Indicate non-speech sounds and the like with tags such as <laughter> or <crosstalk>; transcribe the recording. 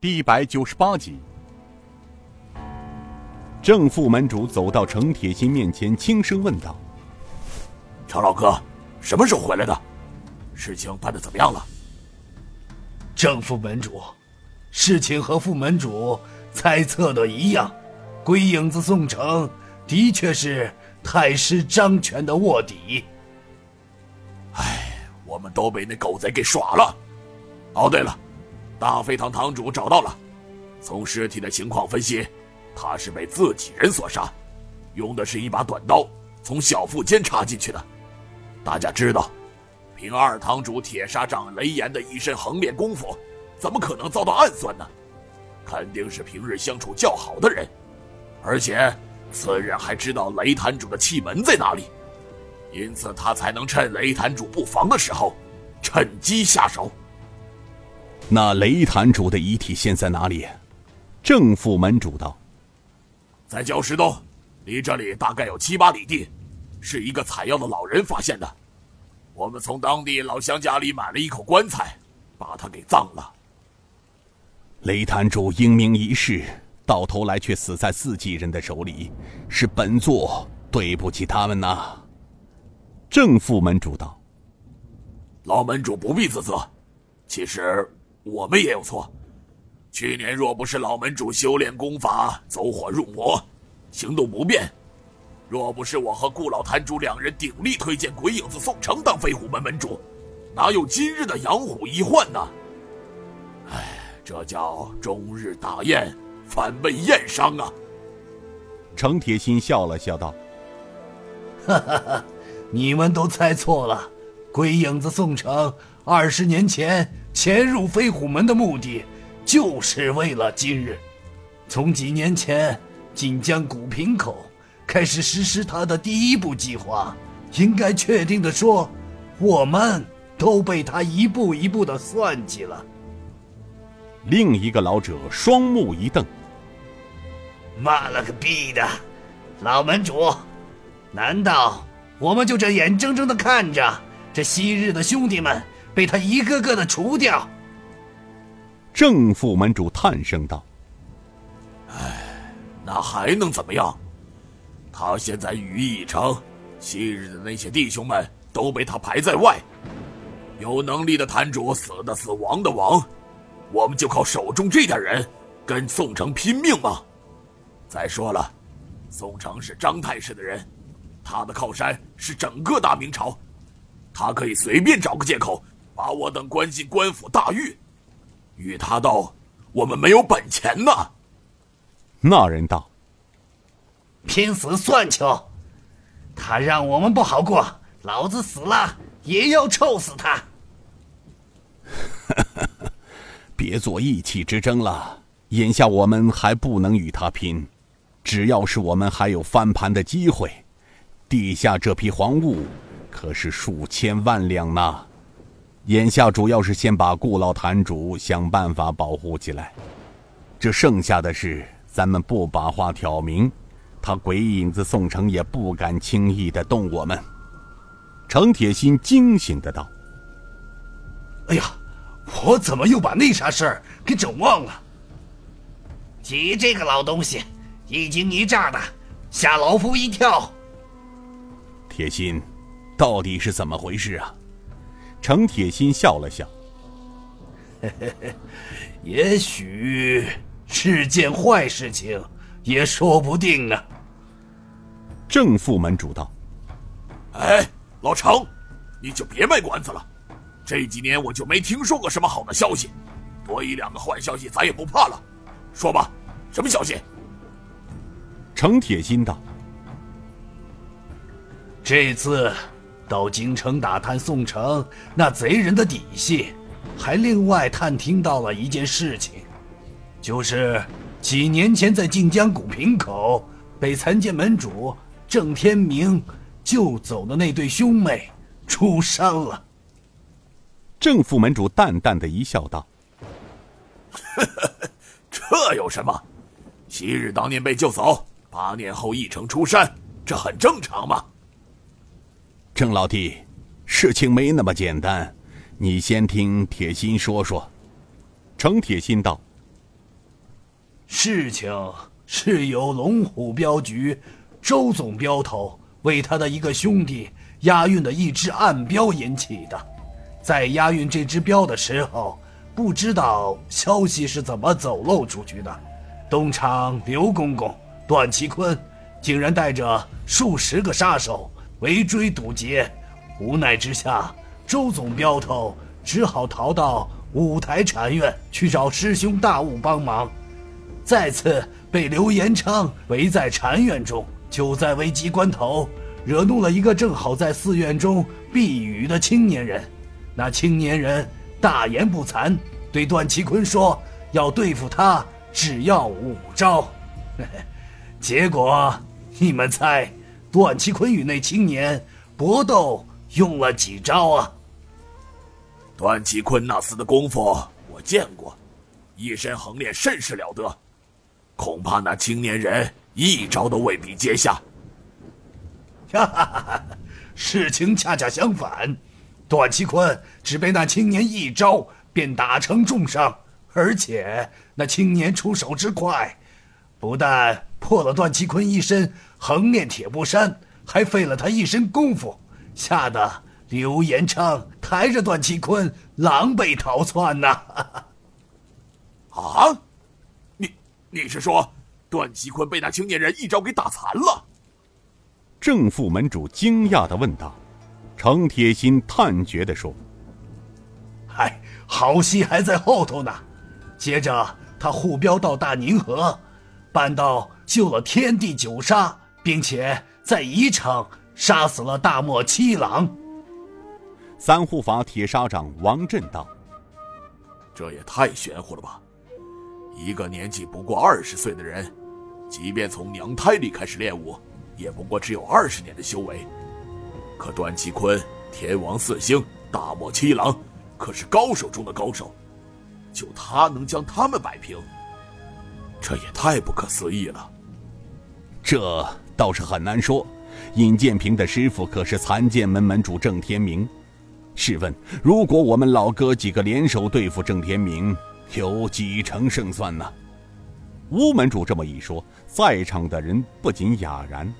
第一百九十八集，正副门主走到程铁心面前，轻声问道：“程老哥，什么时候回来的？事情办的怎么样了？”正副门主，事情和副门主猜测的一样，鬼影子宋城的确是太师张权的卧底。唉，我们都被那狗贼给耍了。哦，对了。大飞堂堂主找到了，从尸体的情况分析，他是被自己人所杀，用的是一把短刀，从小腹间插进去的。大家知道，凭二堂主铁砂掌雷炎的一身横练功夫，怎么可能遭到暗算呢？肯定是平日相处较好的人，而且此人还知道雷坛主的气门在哪里，因此他才能趁雷坛主不防的时候，趁机下手。那雷坛主的遗体现在哪里？正副门主道：“在礁石洞，离这里大概有七八里地，是一个采药的老人发现的。我们从当地老乡家里买了一口棺材，把他给葬了。雷坛主英明一世，到头来却死在自己人的手里，是本座对不起他们呐。”正副门主道：“老门主不必自责，其实……”我们也有错。去年若不是老门主修炼功法走火入魔，行动不便；若不是我和顾老坛主两人鼎力推荐鬼影子宋城当飞虎门门主，哪有今日的养虎一患呢？唉，这叫终日打雁，反被雁伤啊！程铁心笑了笑道：“哈哈哈，你们都猜错了。鬼影子宋城二十年前。”潜入飞虎门的目的，就是为了今日。从几年前锦江古平口开始实施他的第一步计划，应该确定的说，我们都被他一步一步的算计了。另一个老者双目一瞪：“妈了个逼的，老门主，难道我们就这眼睁睁的看着这昔日的兄弟们？”被他一个个的除掉。正副门主叹声道：“哎，那还能怎么样？他现在羽翼已成，昔日的那些弟兄们都被他排在外。有能力的坛主死的死，亡的亡，我们就靠手中这点人跟宋城拼命吗？再说了，宋城是张太师的人，他的靠山是整个大明朝，他可以随便找个借口。”把我等关进官府大狱，与他斗，我们没有本钱呐。那人道：“拼死算球，他让我们不好过，老子死了也要臭死他。<laughs> ”别做意气之争了，眼下我们还不能与他拼，只要是我们还有翻盘的机会，地下这批黄物可是数千万两呢。眼下主要是先把顾老坛主想办法保护起来，这剩下的事咱们不把话挑明，他鬼影子宋城也不敢轻易的动我们。程铁心惊醒的道：“哎呀，我怎么又把那啥事儿给整忘了？你这个老东西，一惊一乍的，吓老夫一跳。铁心，到底是怎么回事啊？”程铁心笑了笑，<laughs> 也许是件坏事情，也说不定呢。正副门主道：“哎，老程，你就别卖关子了。这几年我就没听说过什么好的消息，多一两个坏消息咱也不怕了。说吧，什么消息？”程铁心道：“这次。”到京城打探宋城那贼人的底细，还另外探听到了一件事情，就是几年前在晋江古平口被残剑门主郑天明救走的那对兄妹出山了。郑副门主淡淡的一笑，道：“ <laughs> 这有什么？昔日当年被救走，八年后一城出山，这很正常嘛。”郑老弟，事情没那么简单，你先听铁心说说。程铁心道：“事情是由龙虎镖局周总镖头为他的一个兄弟押运的一只暗镖引起的。在押运这只镖的时候，不知道消息是怎么走漏出去的。东厂刘公公段其坤竟然带着数十个杀手围追堵截，无奈之下，周总镖头只好逃到五台禅院去找师兄大悟帮忙。再次被刘延昌围在禅院中，就在危急关头，惹怒了一个正好在寺院中避雨的青年人。那青年人大言不惭，对段其坤说：“要对付他。”只要五招，<laughs> 结果你们猜，段其坤与那青年搏斗用了几招啊？段其坤那厮的功夫我见过，一身横练甚是了得，恐怕那青年人一招都未必接下。哈哈哈哈！事情恰恰相反，段其坤只被那青年一招便打成重伤。而且那青年出手之快，不但破了段其坤一身横练铁布衫，还废了他一身功夫，吓得刘延昌抬着段其坤狼狈逃窜呐！<laughs> 啊，你你是说段其坤被那青年人一招给打残了？正副门主惊讶的问道。程铁心叹绝的说：“嗨，好戏还在后头呢。”接着，他护镖到大宁河，办到救了天地九杀，并且在宜城杀死了大漠七郎。三护法铁砂掌王震道：“这也太玄乎了吧！一个年纪不过二十岁的人，即便从娘胎里开始练武，也不过只有二十年的修为。可段其坤、天王四星、大漠七郎，可是高手中的高手。”就他能将他们摆平，这也太不可思议了。这倒是很难说。尹建平的师傅可是残剑门门主郑天明。试问，如果我们老哥几个联手对付郑天明，有几成胜算呢？吴门主这么一说，在场的人不仅哑然。